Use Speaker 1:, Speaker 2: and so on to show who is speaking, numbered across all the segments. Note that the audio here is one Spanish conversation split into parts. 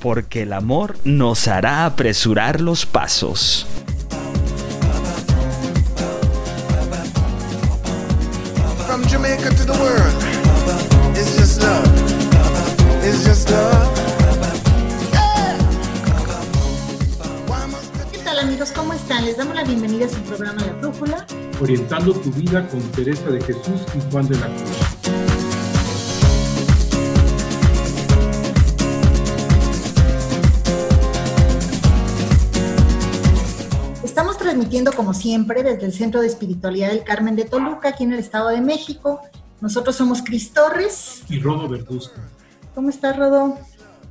Speaker 1: porque el amor nos hará apresurar los pasos.
Speaker 2: ¿Qué tal amigos? ¿Cómo están? Les damos la bienvenida a su programa La Brújula.
Speaker 3: Orientando tu vida con Teresa de Jesús y Juan de la Cruz.
Speaker 2: Transmitiendo como siempre desde el Centro de Espiritualidad del Carmen de Toluca, aquí en el Estado de México. Nosotros somos Cris Torres.
Speaker 3: Y Rodo Verduzco.
Speaker 2: ¿Cómo estás, Rodo?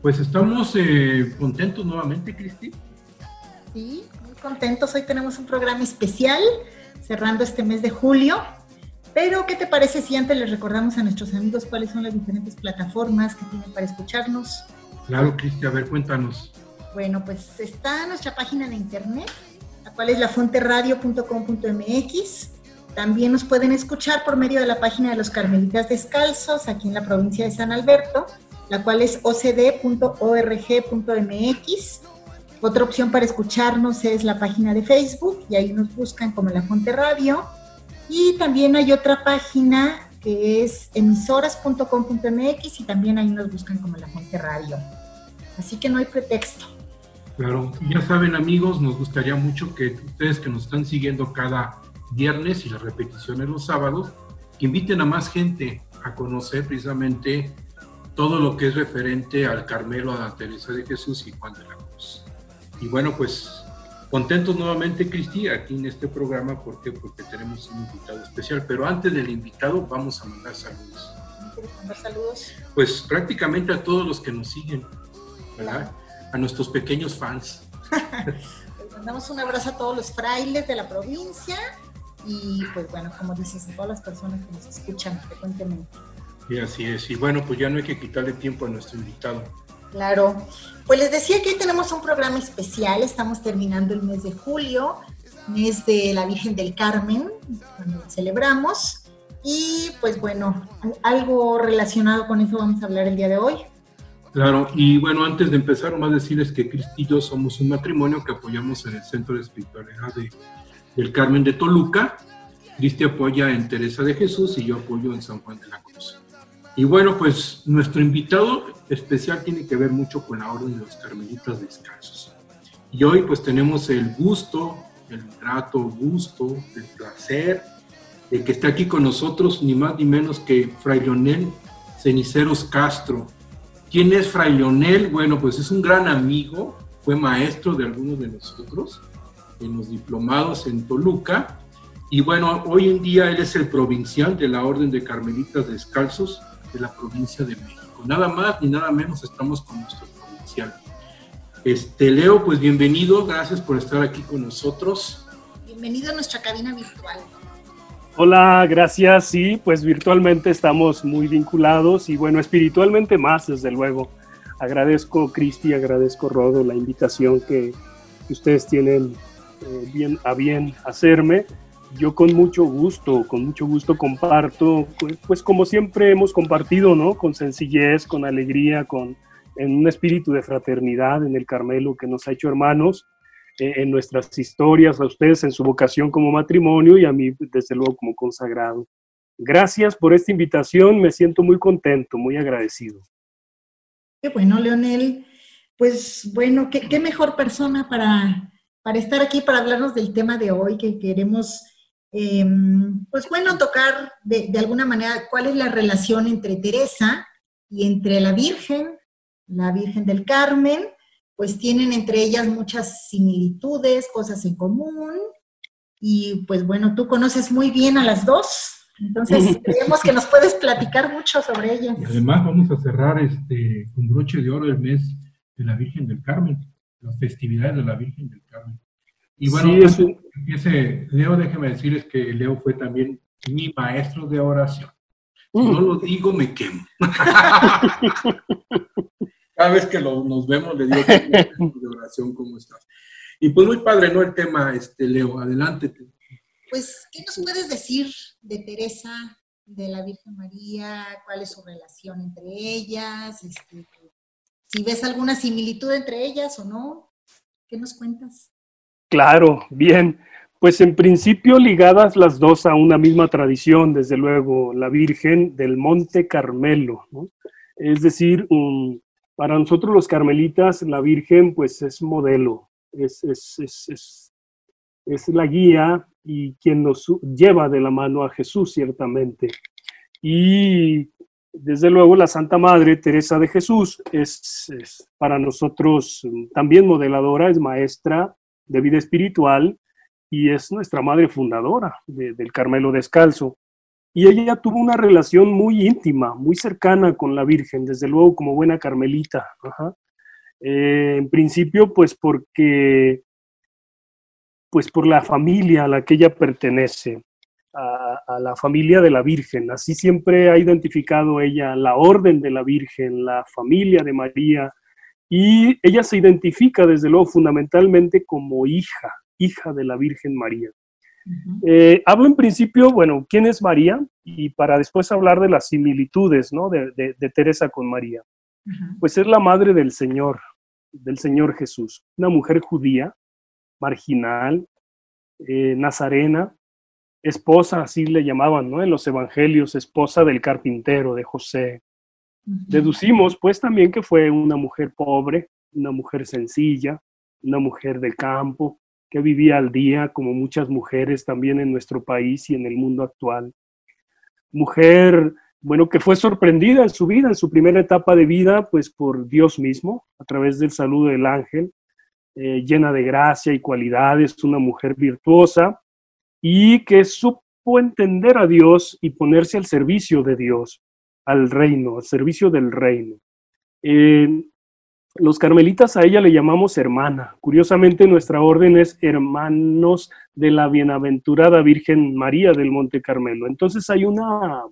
Speaker 3: Pues estamos eh, contentos nuevamente, Cristi.
Speaker 2: Sí, muy contentos. Hoy tenemos un programa especial cerrando este mes de julio. Pero, ¿qué te parece si antes les recordamos a nuestros amigos cuáles son las diferentes plataformas que tienen para escucharnos?
Speaker 3: Claro, Cristi, a ver, cuéntanos.
Speaker 2: Bueno, pues está nuestra página de internet, cual es lafonteradio.com.mx. También nos pueden escuchar por medio de la página de los Carmelitas Descalzos, aquí en la provincia de San Alberto, la cual es ocd.org.mx. Otra opción para escucharnos es la página de Facebook, y ahí nos buscan como La Fonte Radio. Y también hay otra página que es emisoras.com.mx y también ahí nos buscan como La Fonte Radio. Así que no hay pretexto.
Speaker 3: Claro, ya saben amigos, nos gustaría mucho que ustedes que nos están siguiendo cada viernes y la repetición en los sábados, que inviten a más gente a conocer precisamente todo lo que es referente al Carmelo, a la Teresa de Jesús y Juan de la Cruz. Y bueno, pues contentos nuevamente, Cristi, aquí en este programa, ¿por qué? Porque tenemos un invitado especial, pero antes del invitado vamos a mandar saludos.
Speaker 2: Mandar saludos?
Speaker 3: Pues prácticamente a todos los que nos siguen, ¿verdad? A nuestros pequeños fans.
Speaker 2: Les mandamos un abrazo a todos los frailes de la provincia y pues bueno, como dices, a todas las personas que nos escuchan frecuentemente.
Speaker 3: Y así es, y bueno, pues ya no hay que quitarle tiempo a nuestro invitado.
Speaker 2: Claro, pues les decía que hoy tenemos un programa especial, estamos terminando el mes de julio, mes de la Virgen del Carmen, cuando celebramos, y pues bueno, algo relacionado con eso vamos a hablar el día de hoy.
Speaker 3: Claro, y bueno, antes de empezar, más decirles que Cristi y yo somos un matrimonio que apoyamos en el Centro de Espiritualidad de, del Carmen de Toluca. Cristi apoya en Teresa de Jesús y yo apoyo en San Juan de la Cruz. Y bueno, pues nuestro invitado especial tiene que ver mucho con la Orden de los Carmelitas Descalzos. Y hoy pues tenemos el gusto, el grato gusto, el placer de que esté aquí con nosotros ni más ni menos que Fray Leonel Ceniceros Castro, ¿Quién es Fray Leonel? Bueno, pues es un gran amigo, fue maestro de algunos de nosotros en los diplomados en Toluca. Y bueno, hoy en día él es el provincial de la Orden de Carmelitas Descalzos de la provincia de México. Nada más ni nada menos estamos con nuestro provincial. Este, Leo, pues bienvenido, gracias por estar aquí con nosotros.
Speaker 2: Bienvenido a nuestra cabina virtual.
Speaker 4: Hola, gracias. Sí, pues virtualmente estamos muy vinculados y bueno, espiritualmente más, desde luego. Agradezco, Cristi, agradezco, Rodo, la invitación que ustedes tienen eh, bien, a bien hacerme. Yo con mucho gusto, con mucho gusto comparto, pues como siempre hemos compartido, ¿no? Con sencillez, con alegría, con en un espíritu de fraternidad en el Carmelo que nos ha hecho hermanos en nuestras historias, a ustedes en su vocación como matrimonio y a mí, desde luego, como consagrado. Gracias por esta invitación, me siento muy contento, muy agradecido.
Speaker 2: Qué bueno, Leonel. Pues bueno, qué, mejor persona para, para estar aquí, para hablarnos del tema de hoy que queremos, em, pues bueno, tocar de, de alguna manera cuál es la relación entre Teresa y entre la Virgen, la Virgen del Carmen, pues tienen entre ellas muchas similitudes, cosas en común. Y pues bueno, tú conoces muy bien a las dos, entonces creemos que nos puedes platicar mucho sobre ellas.
Speaker 3: Y además vamos a cerrar este con broche de oro el mes de la Virgen del Carmen, las festividades de la Virgen del Carmen. Y bueno, empiece, Leo, déjeme decirles que Leo fue también mi maestro de oración. Si no lo digo, me quemo. Cada vez que nos vemos le digo de oración, ¿cómo estás? Y pues muy padre, ¿no? El tema, este, Leo, adelante.
Speaker 2: Pues, ¿qué nos puedes decir de Teresa, de la Virgen María? ¿Cuál es su relación entre ellas? Este, si ves alguna similitud entre ellas o no, ¿qué nos cuentas?
Speaker 4: Claro, bien. Pues en principio ligadas las dos a una misma tradición, desde luego, la Virgen del Monte Carmelo. ¿no? Es decir, para nosotros los carmelitas, la Virgen pues es modelo, es, es, es, la guía y quien nos lleva de la mano a Jesús, ciertamente. Y desde luego la Santa Madre Teresa de Jesús es, para nosotros también modeladora, es maestra de vida espiritual y es nuestra madre fundadora del Carmelo Descalzo. Y ella tuvo una relación muy íntima, muy cercana con la Virgen, desde luego como buena carmelita. Eh, en principio, pues porque, pues por la familia a la que ella pertenece, a, la familia de la Virgen. Así siempre ha identificado ella la orden de la Virgen, la familia de María, y ella se identifica desde luego fundamentalmente como hija, hija de la Virgen María. Eh, hablo en principio, bueno, ¿quién es María? Y para después hablar de las similitudes, ¿no? De, de, Teresa con María. Pues es la madre del Señor, del Señor Jesús, una mujer judía, marginal, eh, nazarena, esposa, así le llamaban, ¿no? En los evangelios, esposa del carpintero, de José. Deducimos, pues, también que fue una mujer pobre, una mujer sencilla, una mujer del campo, que vivía al día, como muchas mujeres también en nuestro país y en el mundo actual. Mujer, bueno, que fue sorprendida en su vida, en su primera etapa de vida, pues por Dios mismo, a través del saludo del ángel, eh, llena de gracia y cualidades, una mujer virtuosa y que supo entender a Dios y ponerse al servicio de Dios, al reino, al servicio del reino. Los carmelitas a ella le llamamos hermana. Curiosamente, nuestra orden es hermanos de la bienaventurada Virgen María del Monte Carmelo. Entonces hay una,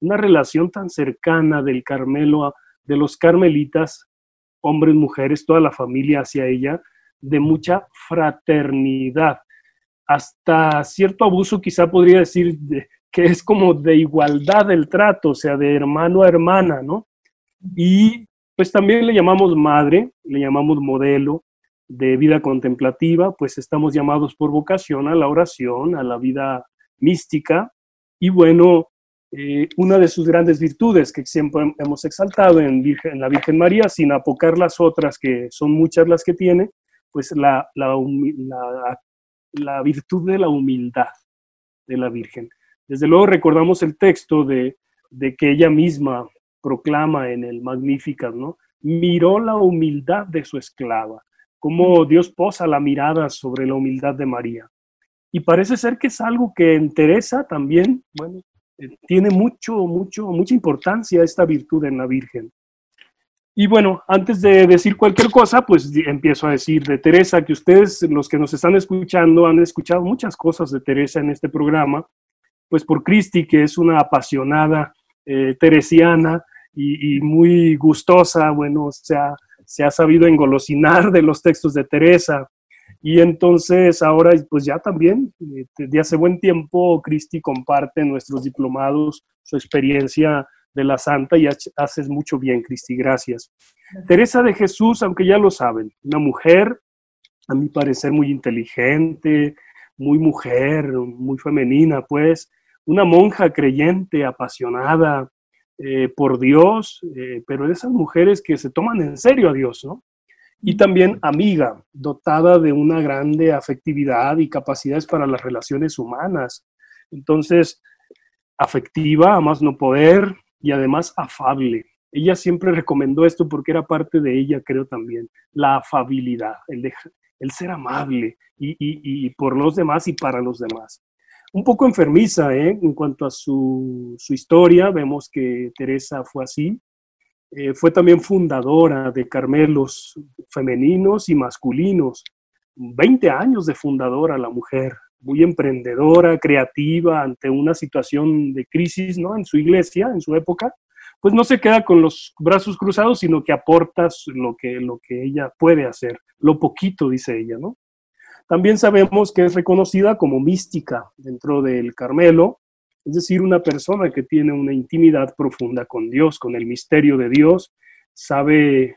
Speaker 4: una relación tan cercana del Carmelo, de los carmelitas, hombres, mujeres, toda la familia hacia ella, de mucha fraternidad. Hasta cierto abuso quizá podría decir que es como de igualdad del trato, o sea, de hermano a hermana, ¿no? Y pues también le llamamos madre, le llamamos modelo de vida contemplativa, pues estamos llamados por vocación a la oración, a la vida mística. Y bueno, eh, una de sus grandes virtudes que siempre hemos exaltado en, la Virgen María, sin apocar las otras, que son muchas las que tiene, pues la, la, la virtud de la humildad de la Virgen. Desde luego recordamos el texto de, de que ella misma proclama en el Magnificat, ¿no? Miró la humildad de su esclava, como Dios posa la mirada sobre la humildad de María. Y parece ser que es algo que en Teresa también, bueno, eh, tiene mucho, mucho, mucha importancia esta virtud en la Virgen. Y bueno, antes de decir cualquier cosa, pues empiezo a decir de Teresa, que ustedes, los que nos están escuchando, han escuchado muchas cosas de Teresa en este programa, pues por Cristi, que es una apasionada eh, teresiana y, muy gustosa, bueno, se ha, se ha sabido engolosinar de los textos de Teresa. Y entonces ahora, pues ya también, eh, desde hace buen tiempo, Cristi comparte nuestros diplomados su experiencia de la santa y haces mucho bien, Cristi, gracias. Teresa de Jesús, aunque ya lo saben, una mujer, a mi parecer, muy inteligente, muy mujer, muy femenina, pues, una monja creyente, apasionada eh, por Dios, eh, pero de esas mujeres que se toman en serio a Dios, ¿no? Y también amiga, dotada de una grande afectividad y capacidades para las relaciones humanas. Entonces, afectiva, a más no poder, y además afable. Ella siempre recomendó esto porque era parte de ella, creo también, la afabilidad, el, el ser amable y, y por los demás y para los demás un poco enfermiza ¿eh? en cuanto a su, su, historia. Vemos que Teresa fue así. eh, fue también fundadora de Carmelos femeninos y masculinos. 20 años de fundadora la mujer, muy emprendedora, creativa ante una situación de crisis ¿no? en su iglesia, en su época, pues no se queda con los brazos cruzados, sino que aporta lo que, lo que ella puede hacer, lo poquito, dice ella, ¿no? También sabemos que es reconocida como mística dentro del Carmelo, es decir, una persona que tiene una intimidad profunda con Dios, con el misterio de Dios, sabe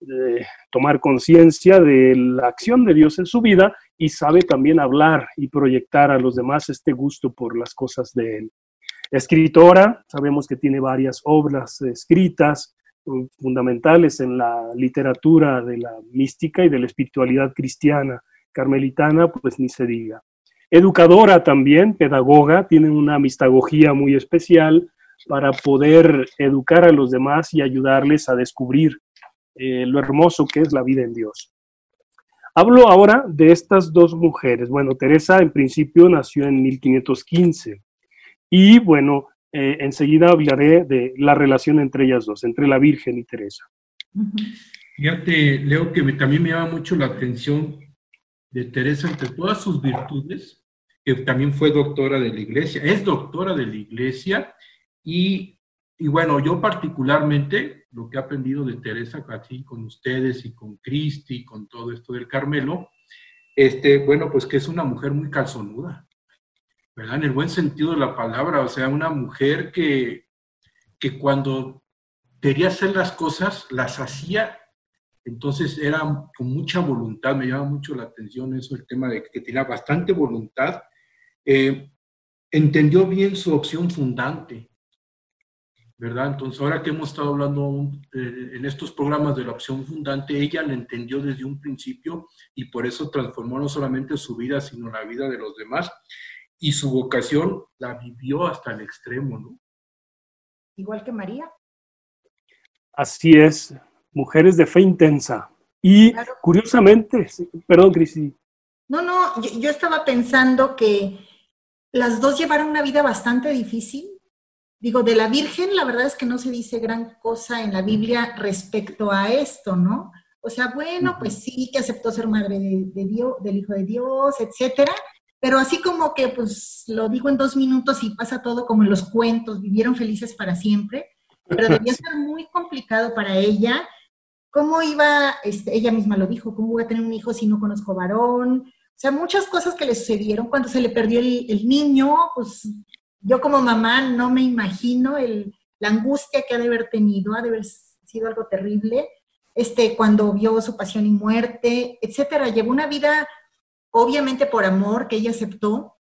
Speaker 4: eh, tomar conciencia de la acción de Dios en su vida y sabe también hablar y proyectar a los demás este gusto por las cosas de Él. Escritora, sabemos que tiene varias obras escritas mm, fundamentales en la literatura de la mística y de la espiritualidad cristiana carmelitana, pues ni se diga. Educadora también, pedagoga, tiene una mistagogía muy especial para poder educar a los demás y ayudarles a descubrir eh, lo hermoso que es la vida en Dios. Hablo ahora de estas dos mujeres. Bueno, Teresa en principio nació en 1515 y bueno, eh, enseguida hablaré de la relación entre ellas dos, entre la Virgen y Teresa.
Speaker 3: Fíjate, Leo, que también me llama mucho la atención de Teresa entre todas sus virtudes, que también fue doctora de la iglesia, es doctora de la iglesia y, y bueno, yo particularmente lo que he aprendido de Teresa, así con ustedes y con Cristi, con todo esto del Carmelo, este, bueno, pues que es una mujer muy calzonuda, ¿verdad? En el buen sentido de la palabra, o sea, una mujer que, que cuando quería hacer las cosas, las hacía, entonces era con mucha voluntad, me llama mucho la atención eso, el tema de que tenía bastante voluntad, eh, entendió bien su opción fundante, ¿verdad? Entonces, ahora que hemos estado hablando eh, en estos programas de la opción fundante, ella la entendió desde un principio y por eso transformó no solamente su vida, sino la vida de los demás y su vocación la vivió hasta el extremo, ¿no?
Speaker 2: Igual que María.
Speaker 4: Así es, mujeres de fe intensa. Y curiosamente, perdón, Cristi.
Speaker 2: No, no, yo, estaba pensando que las dos llevaron una vida bastante difícil. Digo, de la Virgen, la verdad es que no se dice gran cosa en la Biblia respecto a esto, ¿no? O sea, bueno, pues sí, que aceptó ser madre de, de Dios, del Hijo de Dios, etcétera, pero así como que, pues, lo digo en dos minutos y pasa todo como en los cuentos, vivieron felices para siempre, pero debía ser muy complicado para ella. ¿Cómo iba, este, ella misma lo dijo, cómo voy a tener un hijo si no conozco varón? O sea, muchas cosas que le sucedieron cuando se le perdió el, niño, pues yo como mamá no me imagino la angustia que ha de haber tenido, ha de haber sido algo terrible, este, cuando vio su pasión y muerte, etcétera. Llevó una vida obviamente por amor que ella aceptó,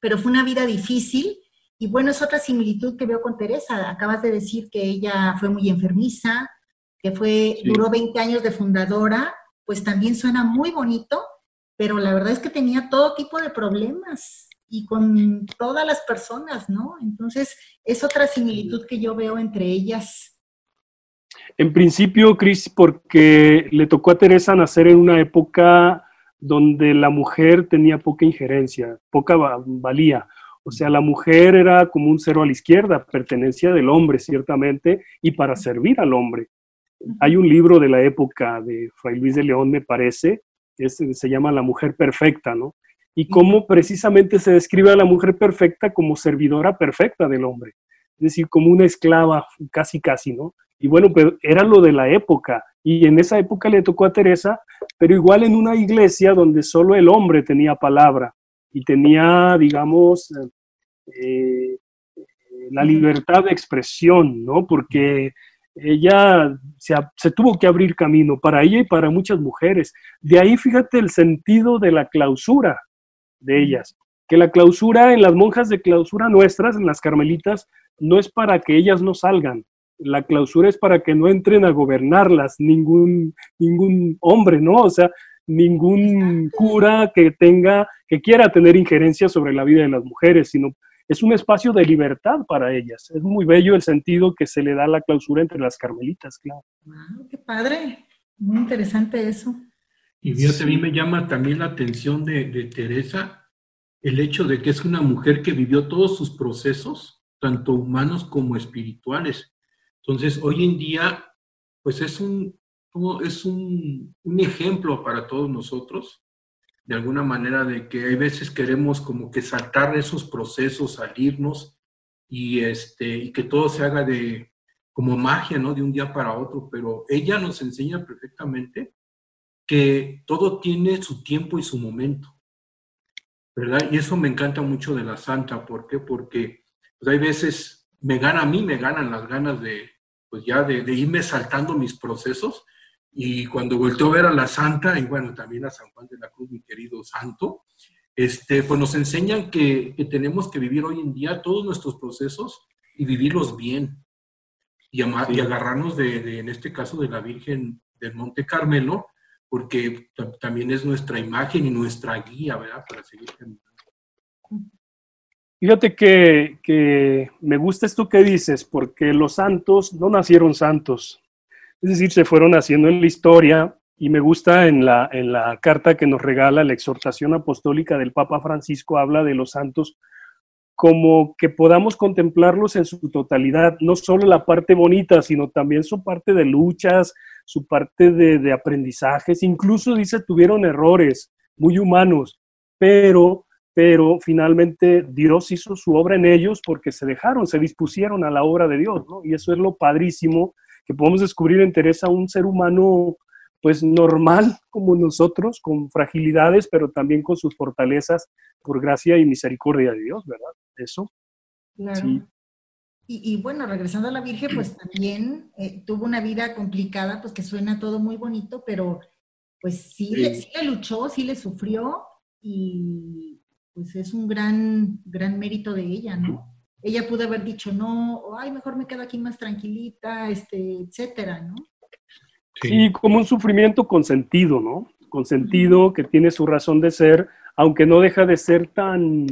Speaker 2: pero fue una vida difícil. Y bueno, es otra similitud que veo con Teresa. Acabas de decir que ella fue muy enfermiza, que fue, duró 20 años de fundadora, pues también suena muy bonito, pero la verdad es que tenía todo tipo de problemas y con todas las personas, ¿no? Entonces, es otra similitud que yo veo entre ellas.
Speaker 4: En principio, Cris, porque le tocó a Teresa nacer en una época donde la mujer tenía poca injerencia, poca valía. O sea, la mujer era como un cero a la izquierda, pertenencia del hombre, ciertamente, y para servir al hombre. Hay un libro de la época de Fray Luis de León, me parece, que se llama La mujer perfecta, ¿no? Y cómo precisamente se describe a la mujer perfecta como servidora perfecta del hombre, es decir, como una esclava, casi, casi, ¿no? Y bueno, pero era lo de la época, y en esa época le tocó a Teresa, pero igual en una iglesia donde solo el hombre tenía palabra y tenía, digamos, eh, la libertad de expresión, ¿no? Porque ella se, se, tuvo que abrir camino para ella y para muchas mujeres. De ahí, fíjate, el sentido de la clausura de ellas, que la clausura en las monjas de clausura nuestras, en las carmelitas, no es para que ellas no salgan, la clausura es para que no entren a gobernarlas ningún, ningún hombre, ¿no? O sea, ningún cura que tenga, que quiera tener injerencia sobre la vida de las mujeres, sino es un espacio de libertad para ellas. Es muy bello el sentido que se le da a la clausura entre las carmelitas, claro.
Speaker 2: Wow, qué padre, muy interesante eso.
Speaker 3: Y fíjate, a mí me llama también la atención de, de Teresa el hecho de que es una mujer que vivió todos sus procesos, tanto humanos como espirituales Entonces, hoy en día, pues es un, es un, un ejemplo para todos nosotros, de alguna manera, de que hay veces queremos como que saltar esos procesos, salirnos y, este, y que todo se haga de como magia, ¿no? De un día para otro, pero ella nos enseña perfectamente que todo tiene su tiempo y su momento, ¿verdad? Y eso me encanta mucho de la santa, ¿por qué? Porque pues, hay veces, me gana a mí, me ganan las ganas de, pues ya de, irme saltando mis procesos. Y cuando volteo a ver a la santa, y bueno, también a San Juan de la Cruz, mi querido santo, este, pues nos enseñan que, tenemos que vivir hoy en día todos nuestros procesos y vivirlos bien. Y, amar, y agarrarnos de, en este caso, de la Virgen del Monte Carmelo, porque también es nuestra imagen y nuestra guía, ¿verdad? Para seguir caminando.
Speaker 4: Fíjate que, que, me gusta esto que dices, porque los santos no nacieron santos, es decir, se fueron haciendo en la historia y me gusta en la, en la carta que nos regala la exhortación apostólica del Papa Francisco, habla de los santos como que podamos contemplarlos en su totalidad, no solo la parte bonita, sino también su parte de luchas, su parte de, aprendizajes, incluso dice tuvieron errores muy humanos, pero pero finalmente Dios hizo su obra en ellos porque se dejaron, se dispusieron a la obra de Dios, ¿no? Y eso es lo padrísimo que podemos descubrir en Teresa, un ser humano pues normal como nosotros, con fragilidades, pero también con sus fortalezas por gracia y misericordia de Dios, ¿verdad? Eso.
Speaker 2: Claro. Y, bueno, regresando a la Virgen, pues también eh, tuvo una vida complicada, pues que suena todo muy bonito, pero pues sí, sí. Le, sí le luchó, sí le sufrió y, pues es un gran, gran mérito de ella, ¿no? Ella pudo haber dicho, no, ay, mejor me quedo aquí más tranquilita, este, etcétera, ¿no?
Speaker 4: Sí, como un sufrimiento consentido, ¿no? Consentido, que tiene su razón de ser, aunque no deja de ser tan,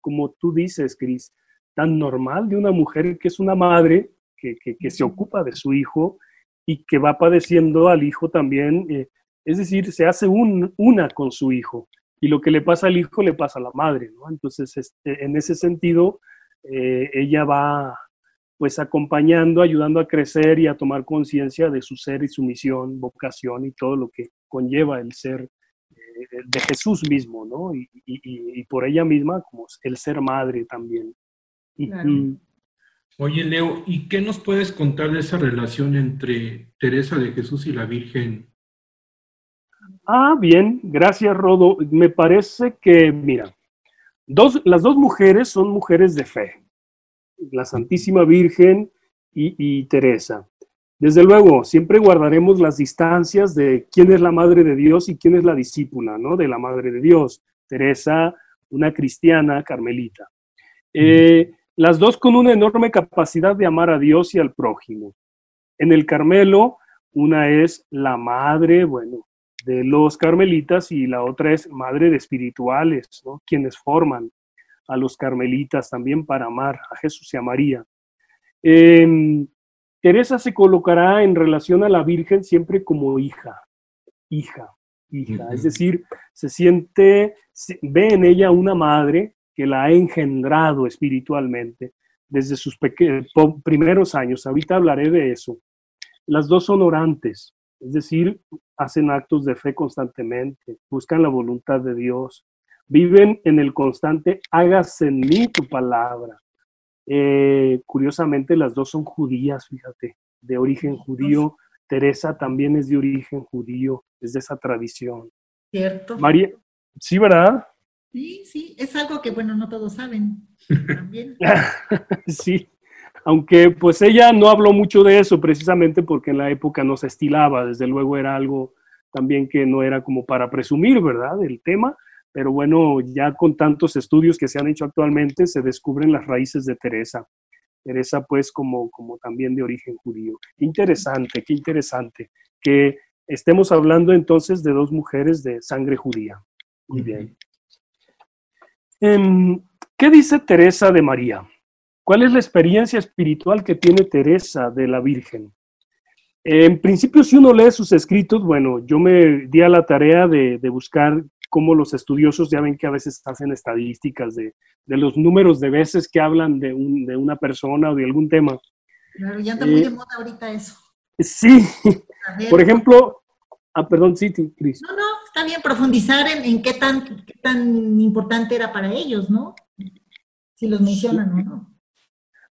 Speaker 4: como tú dices, Cris, tan normal de una mujer que es una madre, que, que, se ocupa de su hijo y que va padeciendo al hijo también, eh, es decir, se hace un, una con su hijo y lo que le pasa al hijo le pasa a la madre, ¿no? Entonces, este, en ese sentido, eh, ella va pues acompañando, ayudando a crecer y a tomar conciencia de su ser y su misión, vocación y todo lo que conlleva el ser eh, de Jesús mismo, ¿no? Y, y, por ella misma como el ser madre también.
Speaker 3: Oye, Leo, ¿y qué nos puedes contar de esa relación entre Teresa de Jesús y la Virgen
Speaker 4: Ah, bien, gracias Rodo. Me parece que, mira, las dos mujeres son mujeres de fe, la Santísima Virgen y, Teresa. Desde luego, siempre guardaremos las distancias de quién es la Madre de Dios y quién es la discípula, ¿no? De la Madre de Dios. Teresa, una cristiana carmelita. Eh, las dos con una enorme capacidad de amar a Dios y al prójimo. En el Carmelo, una es la madre, bueno, de los carmelitas y la otra es madre de espirituales, ¿no? quienes forman a los carmelitas también para amar a Jesús y a María. Em, Teresa se colocará en relación a la Virgen siempre como hija, hija, hija, es decir, se siente, ve en ella una madre que la ha engendrado espiritualmente desde sus primeros años. Ahorita hablaré de eso. Las dos son orantes, es decir, hacen actos de fe constantemente, buscan la voluntad de Dios, viven en el constante, hágase en mí tu palabra. Eh, curiosamente, las dos son judías, fíjate, de origen judío. Teresa también es de origen judío, es de esa tradición.
Speaker 2: Cierto.
Speaker 4: María, sí, ¿verdad?
Speaker 2: Sí, sí, es algo que, bueno, no todos saben. También.
Speaker 4: sí aunque pues ella no habló mucho de eso precisamente porque en la época no se estilaba, desde luego era algo también que no era como para presumir, ¿verdad? El tema, pero bueno, ya con tantos estudios que se han hecho actualmente se descubren las raíces de Teresa. Teresa pues como, como también de origen judío. Interesante, qué interesante que estemos hablando entonces de dos mujeres de sangre judía. Muy bien. Em, ¿Qué dice Teresa de María? ¿Cuál es la experiencia espiritual que tiene Teresa de la Virgen? En principio, si uno lee sus escritos, bueno, yo me di a la tarea de, buscar cómo los estudiosos, ya ven que a veces hacen estadísticas de, los números de veces que hablan de, una persona o de algún tema.
Speaker 2: Claro, ya está muy de moda ahorita eso.
Speaker 4: Sí, por ejemplo, ah, perdón, sí, Cris.
Speaker 2: No, no, está bien profundizar en, qué, tan, qué tan importante era para ellos, ¿no? Si los mencionan o no.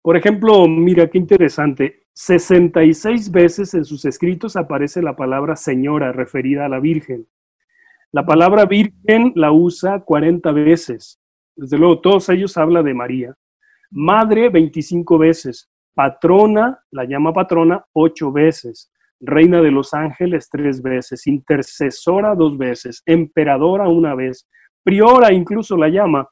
Speaker 4: Por ejemplo, mira qué interesante. 66 veces en sus escritos aparece la palabra señora referida a la Virgen. La palabra Virgen la usa 40 veces. Desde luego, todos ellos hablan de María. Madre 25 veces. Patrona, la llama patrona, 8 veces. Reina de los ángeles tres veces. Intercesora dos veces. Emperadora una vez. Priora incluso la llama.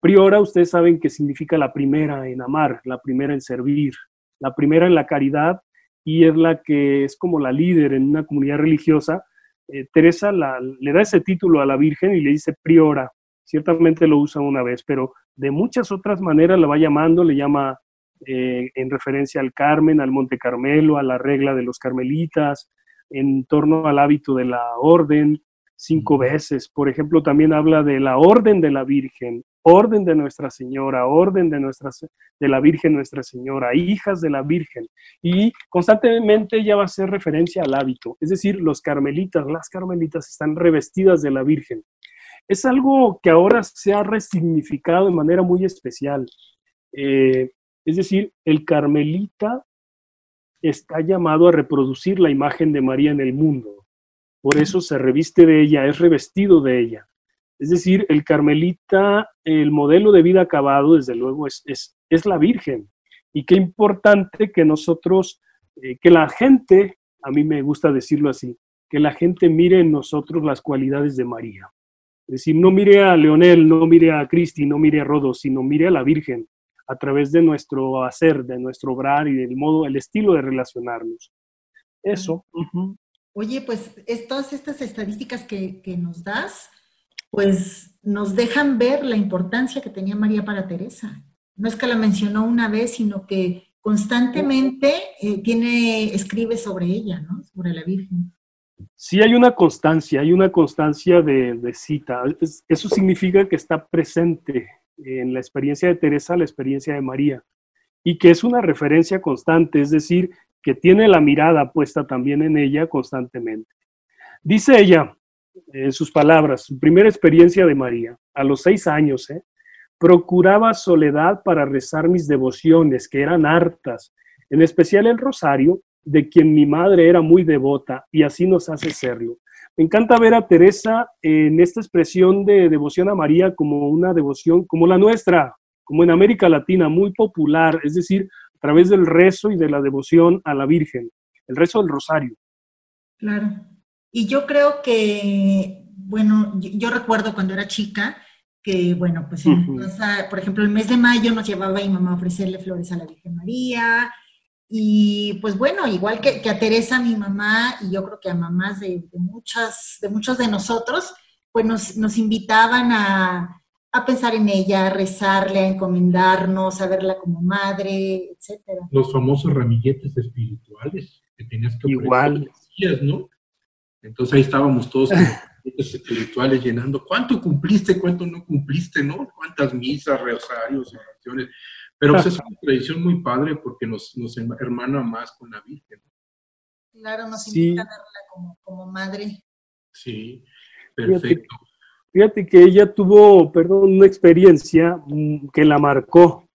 Speaker 4: Priora, ustedes saben que significa la primera en amar, la primera en servir, la primera en la caridad y es la que es como la líder en una comunidad religiosa. Eh, Teresa le da ese título a la Virgen y le dice priora. Ciertamente lo usa una vez, pero de muchas otras maneras la va llamando, le llama eh, en referencia al Carmen, al Monte Carmelo, a la regla de los carmelitas, en torno al hábito de la orden, cinco veces. Por ejemplo, también habla de la orden de la Virgen, orden de Nuestra Señora, orden de, nuestra, de la Virgen Nuestra Señora, hijas de la Virgen. Y constantemente ella va a hacer referencia al hábito, es decir, los carmelitas, las carmelitas están revestidas de la Virgen. Es algo que ahora se ha resignificado de manera muy especial. Eh, es decir, el carmelita está llamado a reproducir la imagen de María en el mundo. Por eso se reviste de ella, es revestido de ella. Es decir, el carmelita, el modelo de vida acabado, desde luego, es, es, la Virgen. Y qué importante que nosotros, eh, que la gente, a mí me gusta decirlo así, que la gente mire en nosotros las cualidades de María. Es decir, no mire a Leonel, no mire a Cristi, no mire a Rodo, sino mire a la Virgen a través de nuestro hacer, de nuestro obrar y del modo, el estilo de relacionarnos. Eso.
Speaker 2: Oye, pues todas estas estadísticas que, que nos das, pues nos dejan ver la importancia que tenía María para Teresa. No es que la mencionó una vez, sino que constantemente eh, tiene, escribe sobre ella, ¿no? Sobre la Virgen.
Speaker 4: Sí, hay una constancia, hay una constancia de, cita. eso significa que está presente en la experiencia de Teresa, la experiencia de María, y que es una referencia constante, es decir, que tiene la mirada puesta también en ella constantemente. Dice ella, en sus palabras, su primera experiencia de María, a los seis años, ¿eh? procuraba soledad para rezar mis devociones, que eran hartas, en especial el rosario, de quien mi madre era muy devota, y así nos hace serlo. Me encanta ver a Teresa en esta expresión de devoción a María como una devoción como la nuestra, como en América Latina, muy popular, es decir, a través del rezo y de la devoción a la Virgen, el rezo del rosario.
Speaker 2: Claro. Y yo creo que, bueno, yo, recuerdo cuando era chica que, bueno, pues por ejemplo, el mes de mayo nos llevaba mi mamá a ofrecerle flores a la Virgen María. Y pues bueno, igual que, a Teresa, mi mamá, y yo creo que a mamás de, muchas, de muchos de nosotros, pues nos, invitaban a, a, pensar en ella, a rezarle, a encomendarnos, a verla como madre, etcétera.
Speaker 3: Los famosos ramilletes espirituales que tenías que
Speaker 4: Igual.
Speaker 3: ¿no? Entonces ahí estábamos todos espirituales llenando. ¿Cuánto cumpliste? ¿Cuánto no cumpliste? ¿No? ¿Cuántas misas, rosarios, oraciones? Pero pues, es una tradición muy padre porque nos, nos hermana más con la Virgen.
Speaker 2: Claro, nos invita a verla como, madre.
Speaker 3: Sí, perfecto.
Speaker 4: Fíjate, que ella tuvo, perdón, una experiencia mm, que la marcó.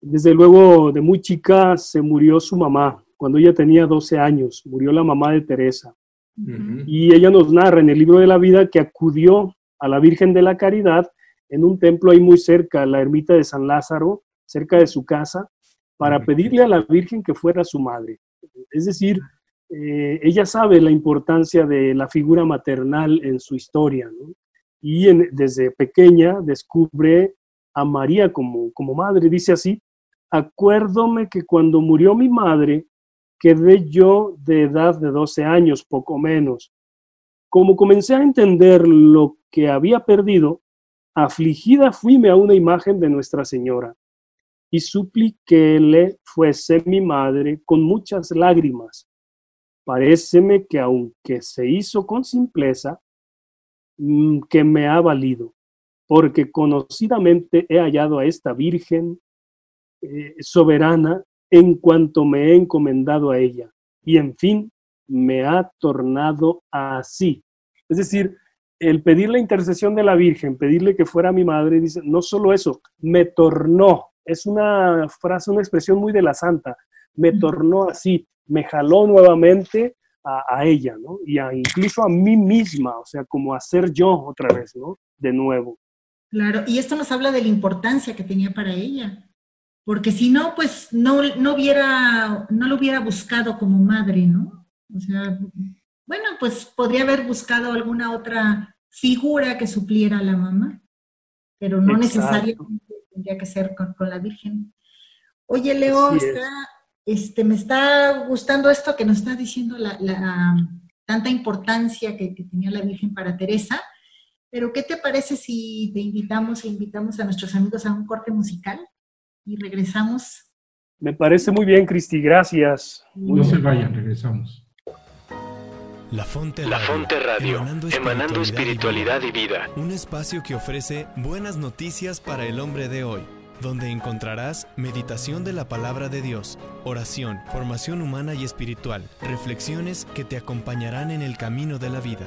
Speaker 4: Desde luego, de muy chica se murió su mamá, cuando ella tenía 12 años, murió la mamá de Teresa. Y ella nos narra en el libro de la vida que acudió a la Virgen de la Caridad en un templo ahí muy cerca, la ermita de San Lázaro, cerca de su casa, para pedirle a la Virgen que fuera su madre. Es decir, eh, ella sabe la importancia de la figura maternal en su historia, y desde pequeña descubre a María como, como madre. Dice así, acuérdome que cuando murió mi madre, quedé yo de edad de 12 años, poco menos. Como comencé a entender lo que había perdido, afligida fuime a una imagen de Nuestra Señora y supliquéle fuese mi madre con muchas lágrimas. Paréceme que aunque se hizo con simpleza, mm, que me ha valido, porque conocidamente he hallado a esta Virgen eh, soberana en cuanto me he encomendado a ella. Y en fin, me ha tornado así. Es decir, el pedir la intercesión de la Virgen, pedirle que fuera mi madre, dice, no solo eso, me tornó. Es una frase, una expresión muy de la santa. Me tornó así, me jaló nuevamente a, ella, ¿no? Y incluso a mí misma, o sea, como a ser yo otra vez, ¿no? De nuevo.
Speaker 2: Claro, y esto nos habla de la importancia que tenía para ella, porque si no, pues no, no, hubiera, no lo hubiera buscado como madre, ¿no? O sea, bueno, pues podría haber buscado alguna otra figura que supliera a la mamá, pero no necesariamente tendría que ser con, la Virgen. Oye, Leo, este, me está gustando esto que nos está diciendo la, tanta importancia que, que, tenía la Virgen para Teresa, pero ¿qué te parece si te invitamos e invitamos a nuestros amigos a un corte musical y regresamos?
Speaker 4: Me parece muy bien, Cristi, gracias.
Speaker 3: No se vayan, regresamos.
Speaker 5: La Fonte Radio, La Fonte Radio emanando, espiritualidad, y vida. Un espacio que ofrece buenas noticias para el hombre de hoy, donde encontrarás meditación de la palabra de Dios, oración, formación humana y espiritual, reflexiones que te acompañarán en el camino de la vida.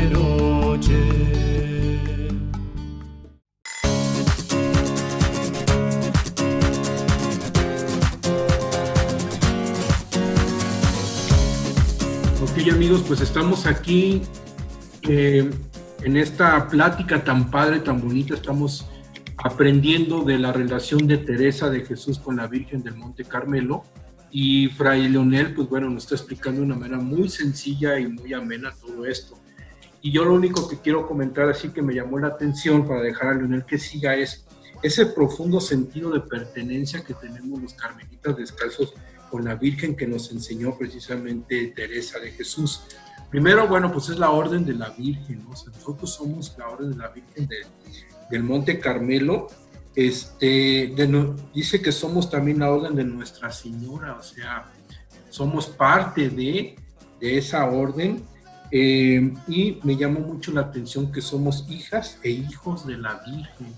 Speaker 3: estamos aquí eh, en esta plática tan padre, tan bonita. Estamos aprendiendo de la relación de Teresa de Jesús con la Virgen del Monte Carmelo. Y Fray Leonel, pues bueno, nos está explicando de una manera muy sencilla y muy amena todo esto. Y yo lo único que quiero comentar, así que me llamó la atención para dejar a Leonel que siga, es ese profundo sentido de pertenencia que tenemos los carmelitas descalzos con la Virgen que nos enseñó precisamente Teresa de Jesús. Primero, bueno, pues es la orden de la Virgen, ¿no? nosotros somos la orden de la Virgen del Monte Carmelo. Este, dice que somos también la orden de Nuestra Señora, o sea, somos parte de, esa orden. Eh, y me llamó mucho la atención que somos hijas e hijos de la Virgen.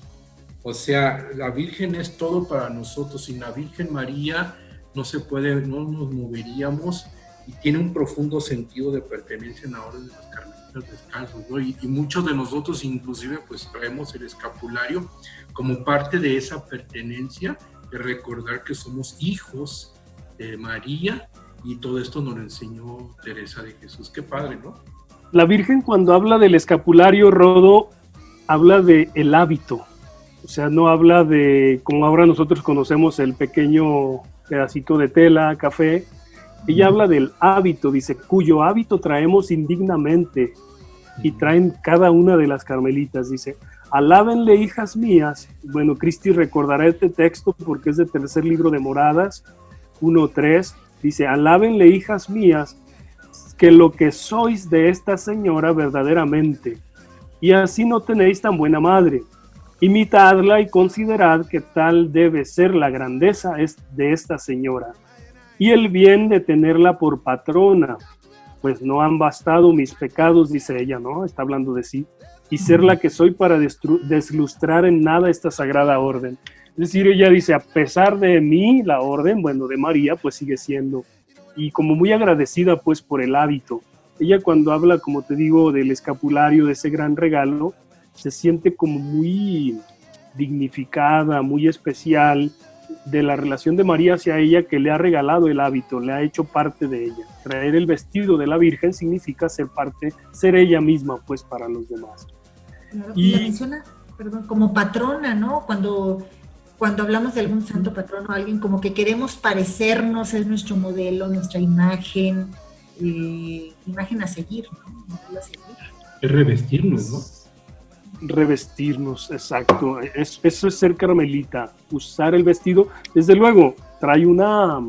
Speaker 3: O sea, la Virgen es todo para nosotros. Sin la Virgen María no se puede, no nos moveríamos y tiene un profundo sentido de pertenencia en la orden de los carmelitas descalzos, ¿no? Y, muchos de nosotros inclusive pues traemos el escapulario como parte de esa pertenencia, de recordar que somos hijos de María y todo esto nos lo enseñó Teresa de Jesús. Qué padre, ¿no?
Speaker 4: La Virgen cuando habla del escapulario, Rodo, habla de el hábito, o sea, no habla de como ahora nosotros conocemos el pequeño pedacito de tela, café, ella habla del hábito, dice, cuyo hábito traemos indignamente y traen cada una de las carmelitas, dice, alábenle hijas mías. Bueno, Cristi recordará este texto porque es del tercer libro de Moradas, 1.3, dice, alábenle hijas mías, que lo que sois de esta señora verdaderamente, y así no tenéis tan buena madre. Imitadla y considerad que tal debe ser la grandeza de esta señora y el bien de tenerla por patrona, pues no han bastado mis pecados, dice ella, ¿no? Está hablando de sí, y ser la que soy para deslustrar en nada esta sagrada orden. Es decir, ella dice, a pesar de mí, la orden, bueno, de María, pues sigue siendo, y como muy agradecida pues por el hábito. Ella cuando habla, como te digo, del escapulario, de ese gran regalo, se siente como muy dignificada, muy especial, de la relación de María hacia ella que le ha regalado el hábito, le ha hecho parte de ella. Traer el vestido de la Virgen significa ser parte, ser ella misma, pues, para los demás.
Speaker 2: y, la menciona, perdón, como patrona, ¿no? Cuando, cuando hablamos de algún santo patrono, alguien como que queremos parecernos, es nuestro modelo, nuestra imagen, eh, imagen a seguir, ¿no?
Speaker 3: Es revestirnos, ¿no?
Speaker 4: Revestirnos, exacto. eso es ser carmelita, usar el vestido. Desde luego, trae una,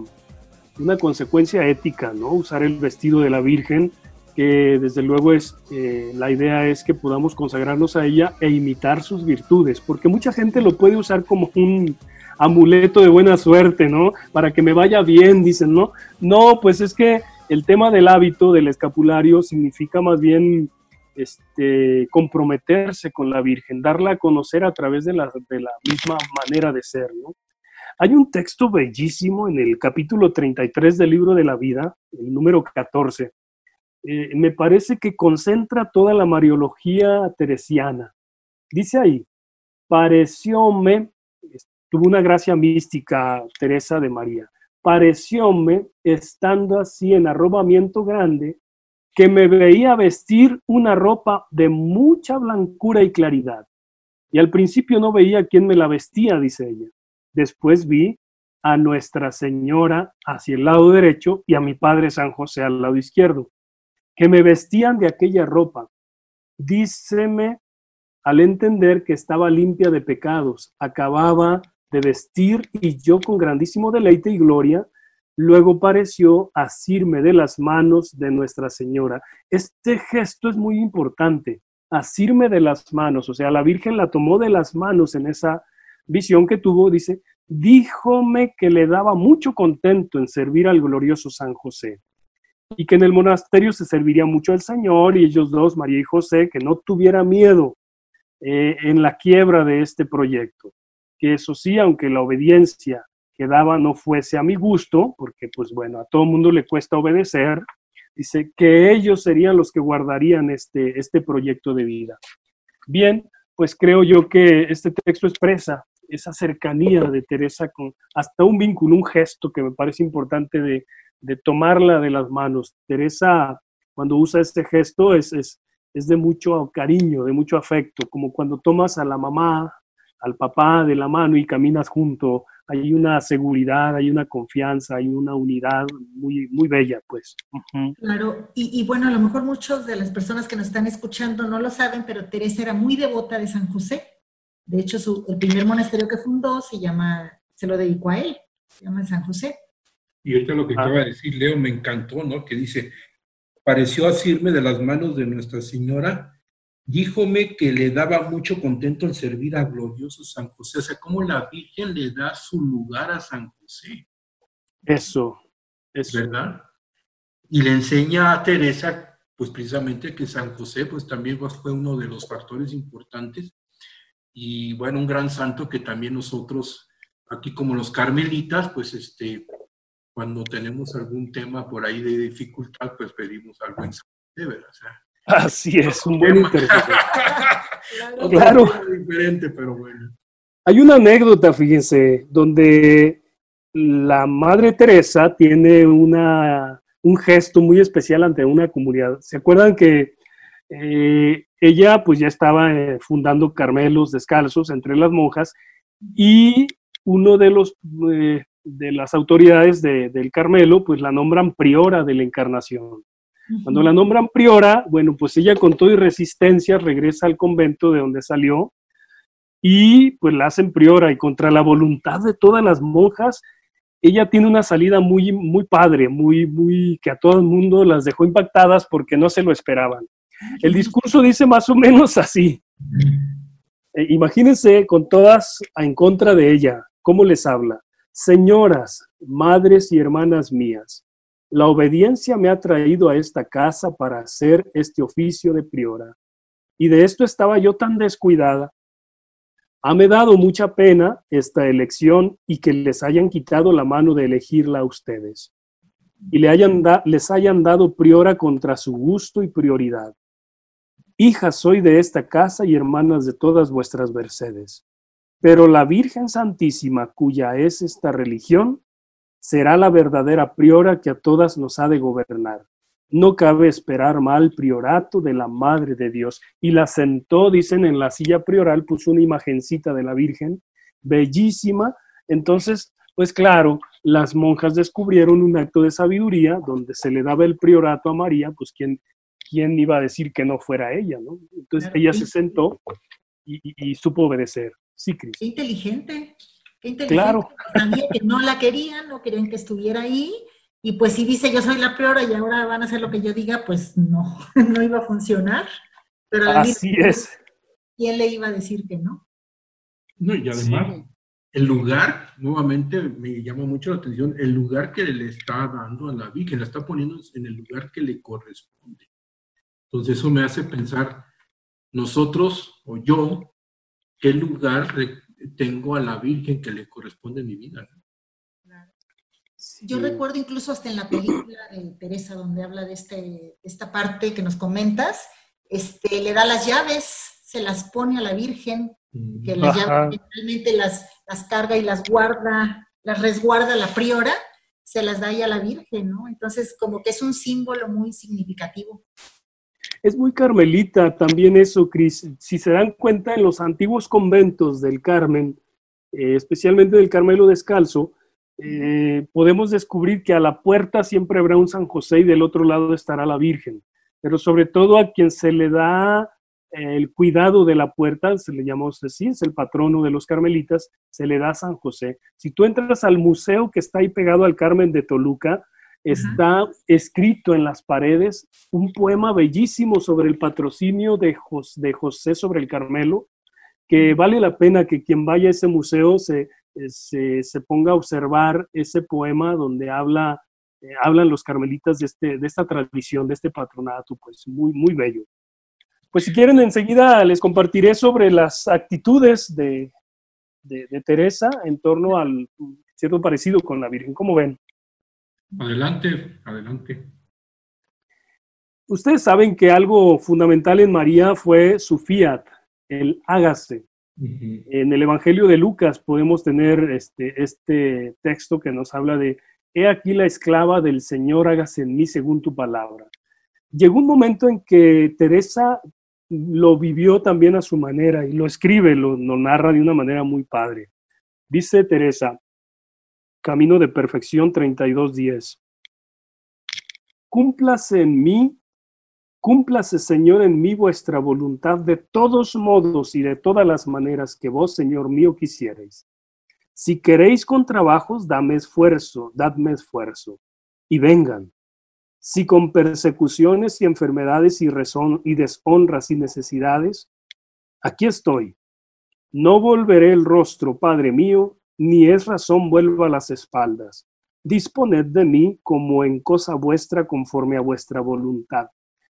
Speaker 4: una consecuencia ética, ¿no? Usar el vestido de la Virgen, que desde luego es, eh, la idea es que podamos consagrarnos a ella e imitar sus virtudes, porque mucha gente lo puede usar como un amuleto de buena suerte, ¿no? Para que me vaya bien, dicen, ¿no? No, pues es que el tema del hábito, del escapulario, significa más bien este, comprometerse con la Virgen, darla a conocer a través de la, misma manera de ser. Hay un texto bellísimo en el capítulo 33 del libro de la vida, el número 14. Eh, me parece que concentra toda la mariología teresiana. Dice ahí, parecióme, tuvo una gracia mística Teresa de María, parecióme, estando así en arrobamiento grande, que me veía vestir una ropa de mucha blancura y claridad. Y al principio no veía quién me la vestía, dice ella. Después vi a Nuestra Señora hacia el lado derecho y a mi Padre San José al lado izquierdo, que me vestían de aquella ropa. Díceme al entender que estaba limpia de pecados, acababa de vestir y yo con grandísimo deleite y gloria Luego pareció asirme de las manos de Nuestra Señora. Este gesto es muy importante, asirme de las manos, o sea, la Virgen la tomó de las manos en esa visión que tuvo, dice, díjome que le daba mucho contento en servir al glorioso San José y que en el monasterio se serviría mucho al Señor y ellos dos, María y José, que no tuviera miedo eh, en la quiebra de este proyecto. Que eso sí, aunque la obediencia que daba no fuese a mi gusto, porque pues bueno, a todo mundo le cuesta obedecer, dice que ellos serían los que guardarían este, este proyecto de vida. Bien, pues creo yo que este texto expresa esa cercanía de Teresa con hasta un vínculo, un gesto que me parece importante de, de tomarla de las manos. Teresa, cuando usa este gesto, es, es, es de mucho cariño, de mucho afecto, como cuando tomas a la mamá, al papá de la mano y caminas junto hay una seguridad, hay una confianza, hay una unidad muy, muy bella, pues.
Speaker 2: Claro, y, bueno, a lo mejor muchos de las personas que nos están escuchando no lo saben, pero Teresa era muy devota de San José. De hecho, su, el primer monasterio que fundó se llama, se lo dedicó a él, se llama San José.
Speaker 3: Y ahorita lo que acaba de decir Leo me encantó, ¿no? Que dice, pareció asirme de las manos de Nuestra Señora díjome que le daba mucho contento el servir a glorioso San José. O sea, cómo la Virgen le da su lugar a San José.
Speaker 4: Eso, es
Speaker 3: ¿Verdad? Y le enseña a Teresa, pues precisamente que San José, pues también fue uno de los factores importantes. Y bueno, un gran santo que también nosotros, aquí como los carmelitas, pues este, cuando tenemos algún tema por ahí de dificultad, pues pedimos algo en ¿verdad?
Speaker 4: Así es, un buen interpretación.
Speaker 3: claro. Diferente, pero bueno.
Speaker 4: Hay una anécdota, fíjense, donde la Madre Teresa tiene una, un gesto muy especial ante una comunidad. ¿Se acuerdan que eh, ella pues ya estaba eh, fundando Carmelos descalzos entre las monjas y uno de los eh, de las autoridades del Carmelo pues la nombran priora de la Encarnación. Cuando la nombran priora, bueno, pues ella con todo y resistencia regresa al convento de donde salió y pues la hacen priora y contra la voluntad de todas las monjas, ella tiene una salida muy, muy padre, muy, muy, que a todo el mundo las dejó impactadas porque no se lo esperaban. El discurso dice más o menos así. Eh, imagínense con todas en contra de ella, ¿cómo les habla? Señoras, madres y hermanas mías, la obediencia me ha traído a esta casa para hacer este oficio de priora. Y de esto estaba yo tan descuidada. me dado mucha pena esta elección y que les hayan quitado la mano de elegirla a ustedes y le hayan les hayan dado priora contra su gusto y prioridad. Hija soy de esta casa y hermanas de todas vuestras mercedes. Pero la Virgen Santísima, cuya es esta religión, será la verdadera priora que a todas nos ha de gobernar. No cabe esperar mal priorato de la Madre de Dios. Y la sentó, dicen, en la silla prioral, puso una imagencita de la Virgen, bellísima. Entonces, pues claro, las monjas descubrieron un acto de sabiduría donde se le daba el priorato a María, pues quién, quién iba a decir que no fuera ella, ¿no? Entonces ella se sentó y, y supo obedecer. Sí, Cris.
Speaker 2: Qué inteligente. Claro. También que no la querían, no querían que estuviera ahí. Y pues si dice yo soy la priora y ahora van a hacer lo que yo diga, pues no, no iba a funcionar. Pero
Speaker 4: Así es.
Speaker 2: ¿Quién le iba a decir que no?
Speaker 3: No, y además, el lugar, nuevamente me llama mucho la atención, el lugar que le está dando a la Virgen, la está poniendo en el lugar que le corresponde. Entonces eso me hace pensar, nosotros o yo, ¿qué lugar tengo a la Virgen que le corresponde en mi vida.
Speaker 2: Yo recuerdo incluso hasta en la película de Teresa, donde habla de este, esta parte que nos comentas, este, le da las llaves, se las pone a la Virgen, que las llaves realmente las, las carga y las guarda, las resguarda la priora, se las da ahí a la Virgen, ¿no? Entonces, como que es un símbolo muy significativo.
Speaker 4: Es muy carmelita también eso, Cris. Si se dan cuenta, en los antiguos conventos del Carmen, eh, especialmente del Carmelo Descalzo, eh, podemos descubrir que a la puerta siempre habrá un San José y del otro lado estará la Virgen. Pero sobre todo a quien se le da eh, el cuidado de la puerta, se le llama así, es el patrono de los carmelitas, se le da San José. Si tú entras al museo que está ahí pegado al Carmen de Toluca, está escrito en las paredes un poema bellísimo sobre el patrocinio de, de José sobre el Carmelo, que vale la pena que quien vaya a ese museo se, se, ponga a observar ese poema donde habla, eh, hablan los carmelitas de, este, de esta tradición, de este patronato, pues muy, muy bello. Pues si quieren, enseguida les compartiré sobre las actitudes de, de, de Teresa en torno al cierto parecido con la Virgen. ¿Cómo ven?
Speaker 3: Adelante, adelante.
Speaker 4: Ustedes saben que algo fundamental en María fue su fiat, el hágase. En el Evangelio de Lucas podemos tener este, este texto que nos habla de, he aquí la esclava del Señor, hágase en mí según tu palabra. Llegó un momento en que Teresa lo vivió también a su manera y lo escribe, lo, lo narra de una manera muy padre. Dice Teresa, Camino de Perfección 32.10. Cúmplase en mí, cúmplase Señor en mí vuestra voluntad de todos modos y de todas las maneras que vos, Señor mío, quisierais. Si queréis con trabajos, dame esfuerzo, dadme esfuerzo, y vengan. Si con persecuciones y enfermedades y, y deshonras y necesidades, aquí estoy. No volveré el rostro, Padre mío, ni es razón vuelva a las espaldas. Disponed de mí como en cosa vuestra conforme a vuestra voluntad.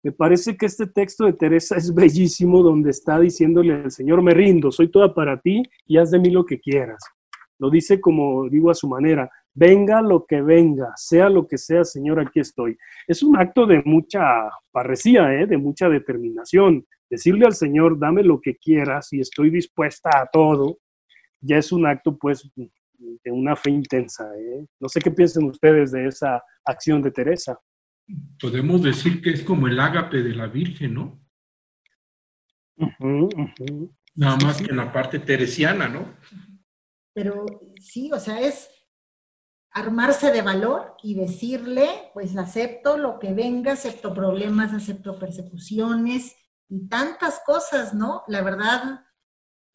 Speaker 4: Me parece que este texto de Teresa es bellísimo donde está diciéndole al Señor, me rindo, soy toda para ti y haz de mí lo que quieras. Lo dice como digo a su manera, venga lo que venga, sea lo que sea, Señor, aquí estoy. Es un acto de mucha parresía, ¿eh? de mucha determinación. Decirle al Señor, dame lo que quieras y estoy dispuesta a todo, ya es un acto pues de una fe intensa. ¿eh? No sé qué piensan ustedes de esa acción de Teresa.
Speaker 3: Podemos decir que es como el ágape de la Virgen, ¿no? Nada más que en la parte teresiana, ¿no?
Speaker 2: Pero sí, o sea, es armarse de valor y decirle, pues acepto lo que venga, acepto problemas, acepto persecuciones y tantas cosas, ¿no? La verdad,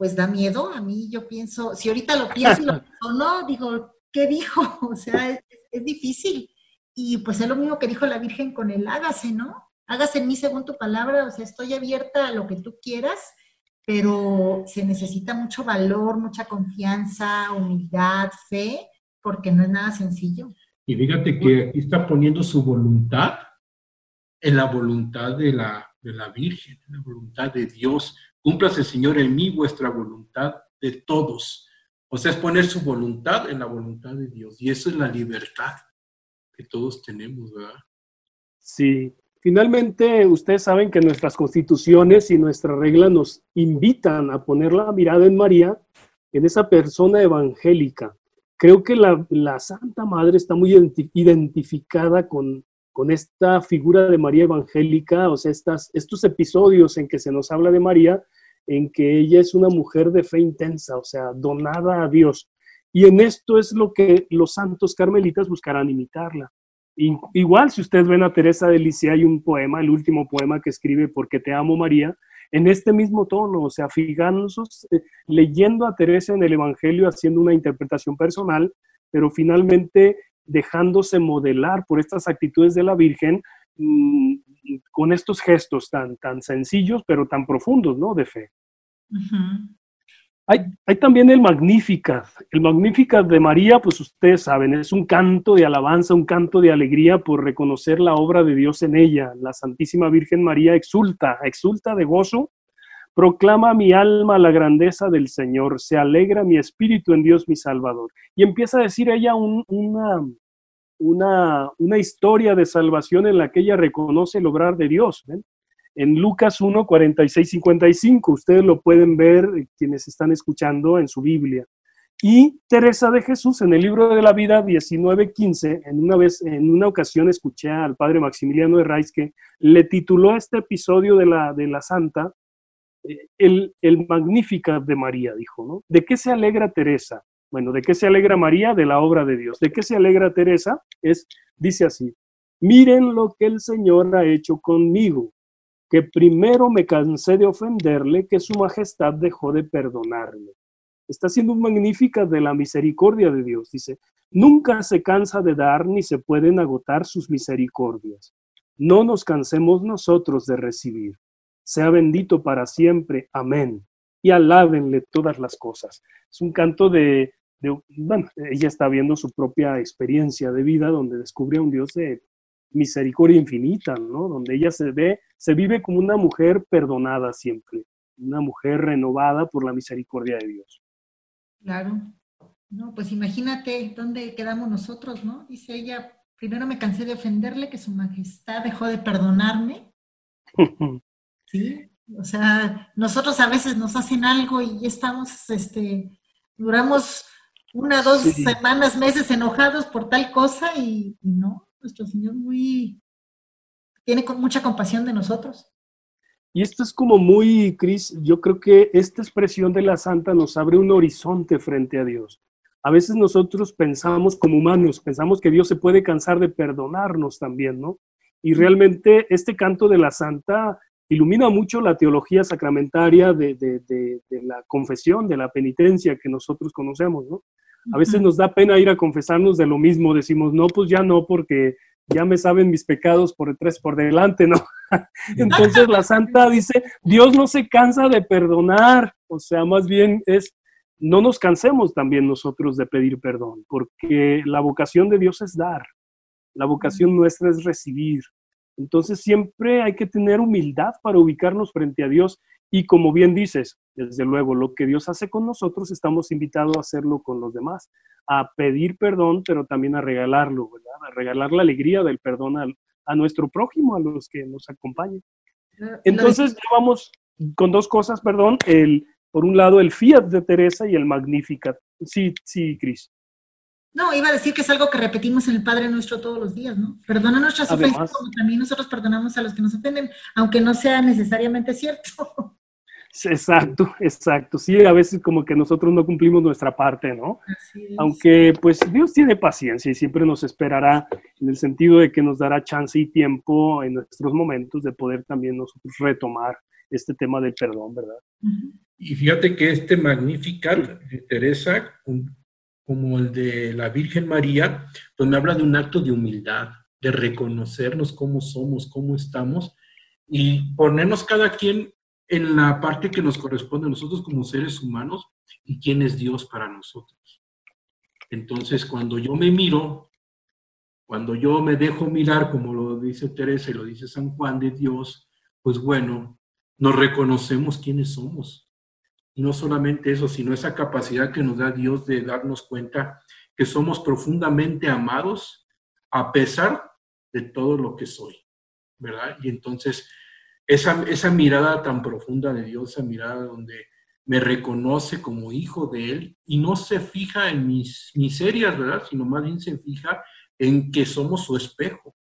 Speaker 2: pues da miedo. A mí yo pienso, si ahorita lo pienso y lo no, digo, ¿qué dijo? O sea, es, difícil. Y pues es lo mismo que dijo la Virgen con el hágase, ¿no? Hágase en mí según tu palabra, o sea, estoy abierta a lo que tú quieras, pero se necesita mucho valor, mucha confianza, humildad, fe, porque no es nada sencillo.
Speaker 3: Y fíjate que aquí está poniendo su voluntad en la voluntad de la, de la Virgen, en la voluntad de Dios. Cúmplase, Señor, en mí vuestra voluntad de todos. O sea, es poner su voluntad en la voluntad de Dios. Y eso es la libertad que todos tenemos, ¿verdad?
Speaker 4: Sí, Finalmente, ustedes saben que nuestras constituciones y nuestra regla nos invitan a poner la mirada en María, en esa persona evangélica. Creo que la, Santa Madre está muy identificada con, con, esta figura de María evangélica, o sea, estas, estos episodios en que se nos habla de María, en que ella es una mujer de fe intensa, o sea, donada a Dios. Y en esto es lo que los santos carmelitas buscarán imitarla. Igual, si ustedes ven a Teresa de Lisieux, hay un poema, el último poema que escribe, Porque te amo María, en este mismo tono, o sea, fijándose, eh, leyendo a Teresa en el Evangelio, haciendo una interpretación personal, pero finalmente dejándose modelar por estas actitudes de la Virgen mm, con estos gestos tan, tan sencillos, pero tan profundos, ¿no? De fe. Hay, también el Magnificat. El Magnificat de María, pues ustedes saben, es un canto de alabanza, un canto de alegría por reconocer la obra de Dios en ella. La Santísima Virgen María exulta, exulta de gozo, proclama mi alma la grandeza del Señor, se alegra mi espíritu en Dios mi Salvador. Y empieza a decir ella una, una, una historia de salvación en la que ella reconoce el obrar de Dios. en Lucas 1, 46, 55. Ustedes lo pueden ver eh, quienes están escuchando en su Biblia. Y Teresa de Jesús en el libro de la vida 19, 15, en una vez, en una ocasión escuché al padre Maximiliano de Reis que le tituló este episodio de la, de la Santa el, el Magnificat de María, dijo, ¿no? ¿De qué se alegra Teresa? Bueno, ¿de qué se alegra María? De la obra de Dios. ¿De qué se alegra Teresa? Es, dice así, miren lo que el Señor ha hecho conmigo que primero me cansé de ofenderle, que su majestad dejó de perdonarme. Está siendo un magnífica de la misericordia de Dios. Dice, nunca se cansa de dar ni se pueden agotar sus misericordias. No nos cansemos nosotros de recibir. Sea bendito para siempre. Amén. Y alábenle todas las cosas. Es un canto de, bueno, ella está viendo su propia experiencia de vida donde descubre a un Dios de misericordia infinita, ¿no? Donde ella se ve, se vive como una mujer perdonada siempre, una mujer renovada por la misericordia de Dios.
Speaker 2: Claro. No, pues imagínate dónde quedamos nosotros, ¿no? Dice ella, primero me cansé de ofenderle, que su majestad dejó de perdonarme. sí, o sea, nosotros a veces nos hacen algo y estamos, este, duramos una, dos semanas, meses enojados por tal cosa y no, nuestro Señor muy, tiene mucha compasión de nosotros.
Speaker 4: Y esto es como muy, Cris, yo creo que esta expresión de la santa nos abre un horizonte frente a Dios. A veces nosotros pensamos como humanos, pensamos que Dios se puede cansar de perdonarnos también, ¿no? Y realmente este canto de la santa ilumina mucho la teología sacramentaria de, de la confesión, de la penitencia que nosotros conocemos, ¿no? A veces nos da pena ir a confesarnos de lo mismo, decimos, no, pues ya no, porque ya me saben mis pecados por detrás, por delante, ¿no? Entonces la santa dice, Dios no se cansa de perdonar, o sea, más bien es, no nos cansemos también nosotros de pedir perdón, porque la vocación de Dios es dar, la vocación nuestra es recibir. Entonces siempre hay que tener humildad para ubicarnos frente a Dios y como bien dices, Desde luego, lo que Dios hace con nosotros, estamos invitados a hacerlo con los demás, a pedir perdón, pero también a regalarlo, ¿verdad? A regalar la alegría del perdón a, a nuestro prójimo, a los que nos acompañan. Entonces, ya vamos con dos cosas, perdón, el, por un lado el Fiat de Teresa y el Magnificat. Sí, sí, Cris.
Speaker 2: No, iba a decir que es algo que repetimos en el Padre Nuestro todos los días, ¿no? Perdona nuestras ofensas como también nosotros perdonamos a los que nos ofenden, aunque no sea necesariamente cierto.
Speaker 4: Exacto, exacto. Sí, a veces como que nosotros no cumplimos nuestra parte, ¿no? Aunque pues Dios tiene paciencia y siempre nos esperará en el sentido de que nos dará chance y tiempo en nuestros momentos de poder también nosotros retomar este tema del perdón, ¿verdad?
Speaker 3: Y fíjate que este Magnificat de Teresa, como el de la Virgen María, pues me habla de un acto de humildad, de reconocernos cómo somos, cómo estamos y ponernos cada quien en la parte que nos corresponde a nosotros como seres humanos y quién es Dios para nosotros. Entonces, cuando yo me miro, cuando yo me dejo mirar, como lo dice Teresa y lo dice San Juan de Dios, pues bueno, nos reconocemos quiénes somos. Y no solamente eso, sino esa capacidad que nos da Dios de darnos cuenta que somos profundamente amados a pesar de todo lo que soy, ¿verdad? Y entonces esa, esa mirada tan profunda de Dios, esa mirada donde me reconoce como hijo de Él y no se fija en mis miserias, ¿verdad? Sino más bien se fija en que somos su espejo.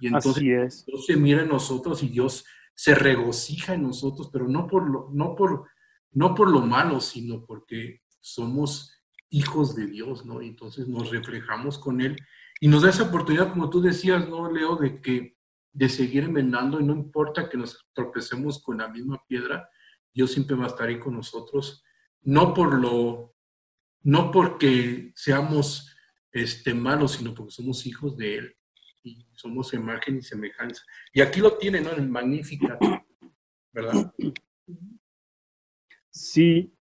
Speaker 3: Y entonces Dios se mira en nosotros y Dios se regocija en nosotros, pero no por lo, no por, no por lo malo, sino porque somos hijos de Dios, ¿no? Entonces nos reflejamos con Él y nos da esa oportunidad, como tú decías, ¿no, Leo? De que de seguir enmendando y no importa que nos tropecemos con la misma piedra, Dios siempre va a estar ahí con nosotros, no por lo, no porque seamos este, malos, sino porque somos hijos de Él y somos imagen y semejanza. Y aquí lo tiene, ¿no? Magnificat, ¿verdad?
Speaker 4: Sí.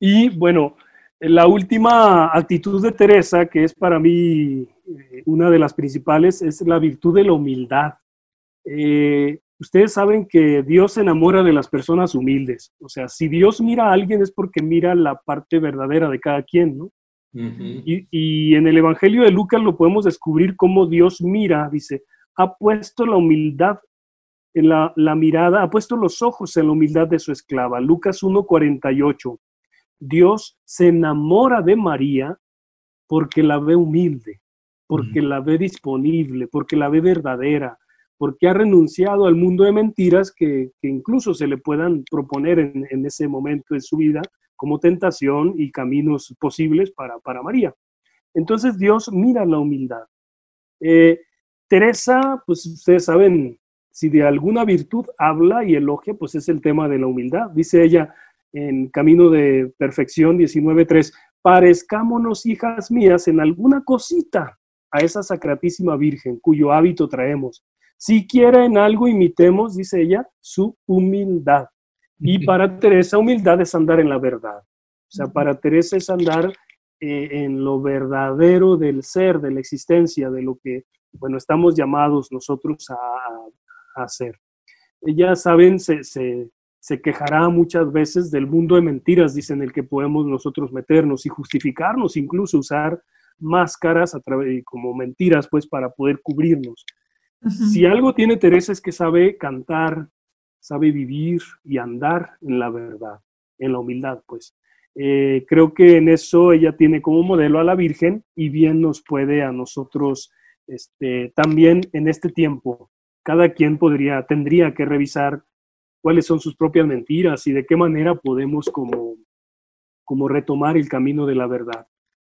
Speaker 4: Y bueno, la última actitud de Teresa, que es para mí eh, una de las principales, es la virtud de la humildad. Eh, ustedes saben que Dios se enamora de las personas humildes. O sea, si Dios mira a alguien es porque mira la parte verdadera de cada quien, ¿no? y, en el Evangelio de Lucas lo podemos descubrir cómo Dios mira, dice, ha puesto la humildad la, la mirada, ha puesto los ojos en la humildad de su esclava. Lucas 1.48. Dios se enamora de María porque la ve humilde, porque la ve disponible, porque la ve verdadera, porque ha renunciado al mundo de mentiras que, incluso se le puedan proponer en, en, ese momento de su vida como tentación y caminos posibles para, para María. Entonces Dios mira la humildad. Eh, Teresa, pues ustedes saben, si de alguna virtud habla y elogia, pues es el tema de la humildad. Dice ella en Camino de Perfección 19.3, parezcámonos, hijas mías, en alguna cosita a esa sacratísima Virgen cuyo hábito traemos. Si quiera en algo imitemos, dice ella, su humildad. Y para Teresa, humildad es andar en la verdad. O sea, para Teresa es andar eh, en lo verdadero del ser, de la existencia, de lo que, bueno, estamos llamados nosotros a, hacer. Ella, saben, se, se, se, quejará muchas veces del mundo de mentiras, dicen, el que podemos nosotros meternos y justificarnos, incluso usar máscaras a través, como mentiras, pues, para poder cubrirnos. Si algo tiene Teresa es que sabe cantar, sabe vivir y andar en la verdad, en la humildad, pues. Eh, creo que en eso ella tiene como modelo a la Virgen y bien nos puede a nosotros este, también en este tiempo. Cada quien podría, tendría que revisar cuáles son sus propias mentiras y de qué manera podemos como, como retomar el camino de la verdad.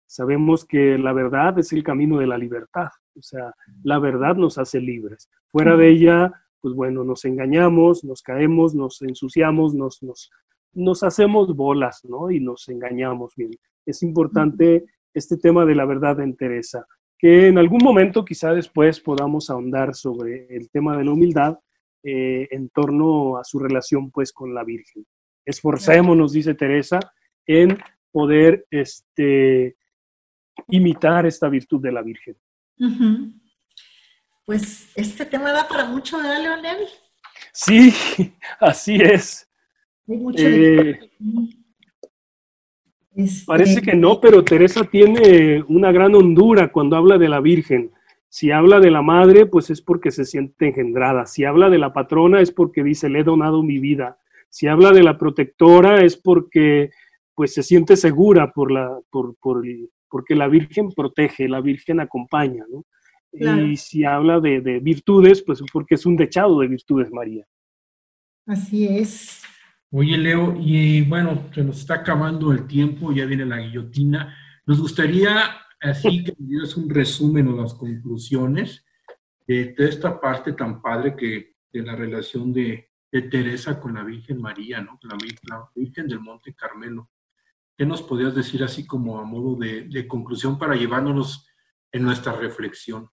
Speaker 4: Sabemos que la verdad es el camino de la libertad, o sea, la verdad nos hace libres. Fuera de ella pues bueno, nos engañamos, nos caemos, nos ensuciamos, nos, nos, nos hacemos bolas, ¿no? Y nos engañamos bien. Es importante este tema de la verdad en Teresa, que en algún momento quizá después podamos ahondar sobre el tema de la humildad eh, en torno a su relación pues con la Virgen. Esforcémonos, dice Teresa, en poder este, imitar esta virtud de la Virgen.
Speaker 2: Pues este tema da para mucho, ¿verdad, Leonel?
Speaker 4: Sí, así es. Eh, este, parece que no, pero Teresa tiene una gran hondura cuando habla de la Virgen. Si habla de la madre, pues es porque se siente engendrada. Si habla de la patrona, es porque dice, le he donado mi vida. Si habla de la protectora, es porque pues se siente segura por la, por, por, porque la Virgen protege, la Virgen acompaña, ¿no? Y si habla de, de, virtudes, pues porque es un dechado de virtudes, María.
Speaker 2: Así es.
Speaker 3: Oye, Leo, y bueno, se nos está acabando el tiempo, ya viene la guillotina. Nos gustaría así que dieras un resumen o las conclusiones de, esta parte tan padre que de la relación de, Teresa con la Virgen María, ¿no? La, la, Virgen del Monte Carmelo. ¿Qué nos podrías decir así como a modo de, de conclusión para llevándonos en nuestra reflexión?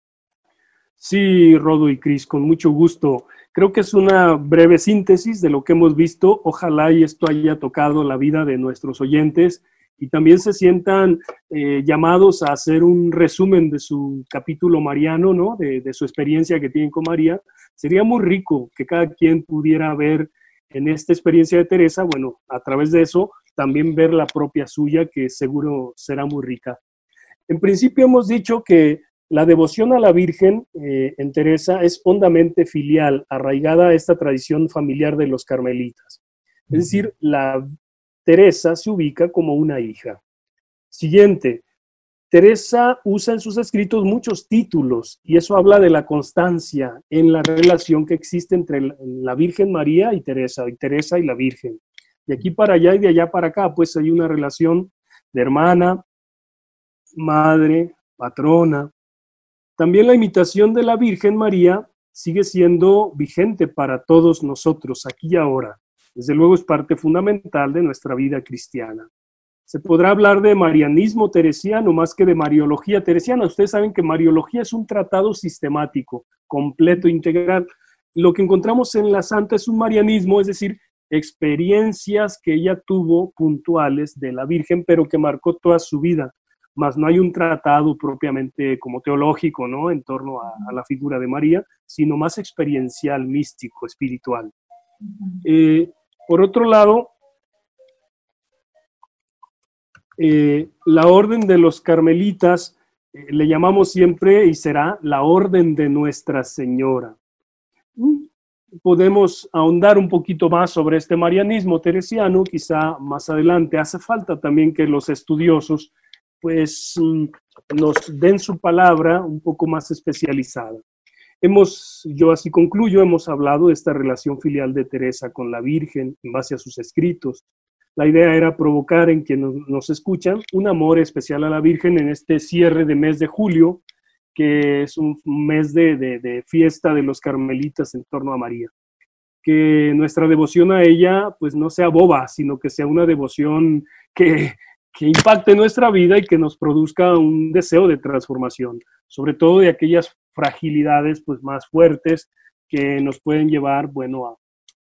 Speaker 4: Sí, Rodo y Cris, con mucho gusto. Creo que es una breve síntesis de lo que hemos visto. Ojalá y esto haya tocado la vida de nuestros oyentes y también se sientan eh, llamados a hacer un resumen de su capítulo mariano, ¿no? De, de, su experiencia que tienen con María. Sería muy rico que cada quien pudiera ver en esta experiencia de Teresa, bueno, a través de eso, también ver la propia suya, que seguro será muy rica. En principio hemos dicho que la devoción a la Virgen eh, en Teresa es hondamente filial, arraigada a esta tradición familiar de los carmelitas. Es decir, la Teresa se ubica como una hija. Siguiente, Teresa usa en sus escritos muchos títulos y eso habla de la constancia en la relación que existe entre la Virgen María y Teresa, y Teresa y la Virgen. De aquí para allá y de allá para acá, pues hay una relación de hermana, madre, patrona, también la imitación de la Virgen María sigue siendo vigente para todos nosotros aquí y ahora. Desde luego es parte fundamental de nuestra vida cristiana. Se podrá hablar de marianismo teresiano más que de mariología teresiana. Ustedes saben que mariología es un tratado sistemático, completo, integral. Lo que encontramos en la santa es un marianismo, es decir, experiencias que ella tuvo puntuales de la Virgen, pero que marcó toda su vida más no hay un tratado propiamente como teológico, ¿no? En torno a, la figura de María, sino más experiencial, místico, espiritual. Eh, por otro lado, eh, la orden de los carmelitas eh, le llamamos siempre y será la orden de Nuestra Señora. Mm, podemos ahondar un poquito más sobre este marianismo teresiano, quizá más adelante. Hace falta también que los estudiosos pues mm, nos den su palabra un poco más especializada. Hemos, yo así concluyo, hemos hablado de esta relación filial de Teresa con la Virgen en base a sus escritos. La idea era provocar en quienes nos escuchan un amor especial a la Virgen en este cierre de mes de julio, que es un mes de, de fiesta de los carmelitas en torno a María. Que nuestra devoción a ella pues no sea boba, sino que sea una devoción que, que impacte nuestra vida y que nos produzca un deseo de transformación, sobre todo de aquellas fragilidades pues más fuertes que nos pueden llevar, bueno,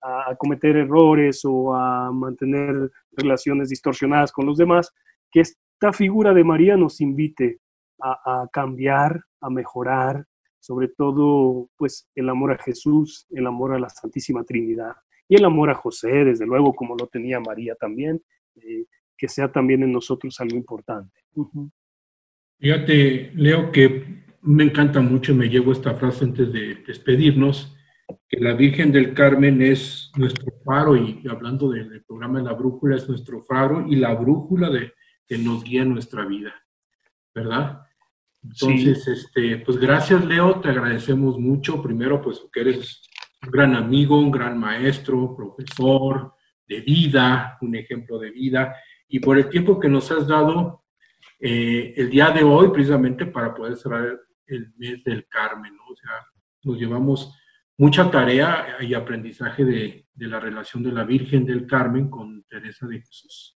Speaker 4: a, cometer errores o a mantener relaciones distorsionadas con los demás, que esta figura de María nos invite a, cambiar, a mejorar, sobre todo pues el amor a Jesús, el amor a la Santísima Trinidad y el amor a José, desde luego, como lo tenía María también, eh, que sea también en nosotros algo importante.
Speaker 3: Fíjate, Leo, que me encanta mucho, me llevo esta frase antes de despedirnos, que la Virgen del Carmen es nuestro faro, y hablando del programa de la brújula, es nuestro faro y la brújula de, que nos guía en nuestra vida, ¿verdad? Entonces, este, pues gracias, Leo, te agradecemos mucho. Primero, pues que eres un gran amigo, un gran maestro, profesor de vida, un ejemplo de vida y por el tiempo que nos has dado eh, el día de hoy, precisamente para poder cerrar el mes del Carmen, ¿no? O sea, nos llevamos mucha tarea y aprendizaje de, la relación de la Virgen del Carmen con Teresa de Jesús.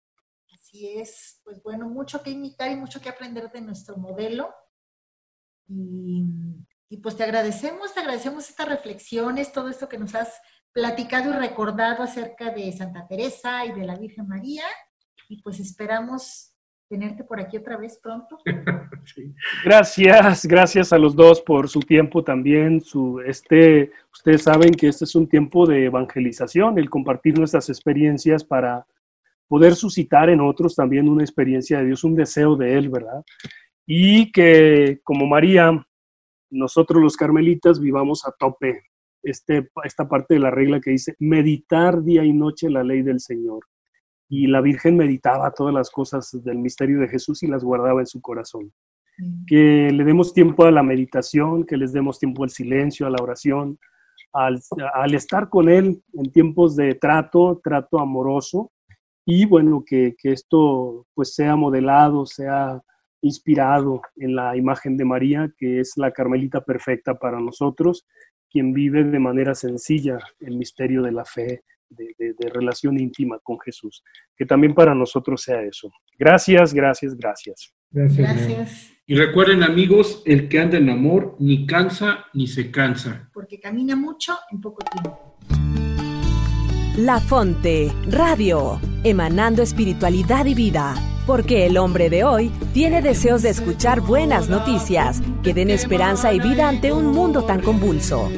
Speaker 2: Así es, pues bueno, mucho que imitar y mucho que aprender de nuestro modelo. Y, pues te agradecemos, te agradecemos estas reflexiones, todo esto que nos has platicado y recordado acerca de Santa Teresa y de la Virgen María y pues esperamos tenerte por aquí otra vez pronto.
Speaker 4: Gracias, gracias a los dos por su tiempo también. Su, este, ustedes saben que este es un tiempo de evangelización, el compartir nuestras experiencias para poder suscitar en otros también una experiencia de Dios, un deseo de Él, ¿verdad? Y que como María, nosotros los carmelitas vivamos a tope este, esta parte de la regla que dice meditar día y noche la ley del Señor y la Virgen meditaba todas las cosas del misterio de Jesús y las guardaba en su corazón. Que le demos tiempo a la meditación, que les demos tiempo al silencio, a la oración, al, estar con Él en tiempos de trato, trato amoroso, y bueno, que, que, esto pues sea modelado, sea inspirado en la imagen de María, que es la Carmelita perfecta para nosotros, quien vive de manera sencilla el misterio de la fe, de, relación íntima con Jesús. Que también para nosotros sea eso. Gracias, gracias, gracias.
Speaker 2: Gracias.
Speaker 3: Y recuerden amigos, el que anda en amor ni cansa ni se cansa.
Speaker 2: Porque camina mucho en poco tiempo.
Speaker 6: La Fonte, Radio, emanando espiritualidad y vida. Porque el hombre de hoy tiene deseos de escuchar buenas noticias que den esperanza y vida ante un mundo tan convulso.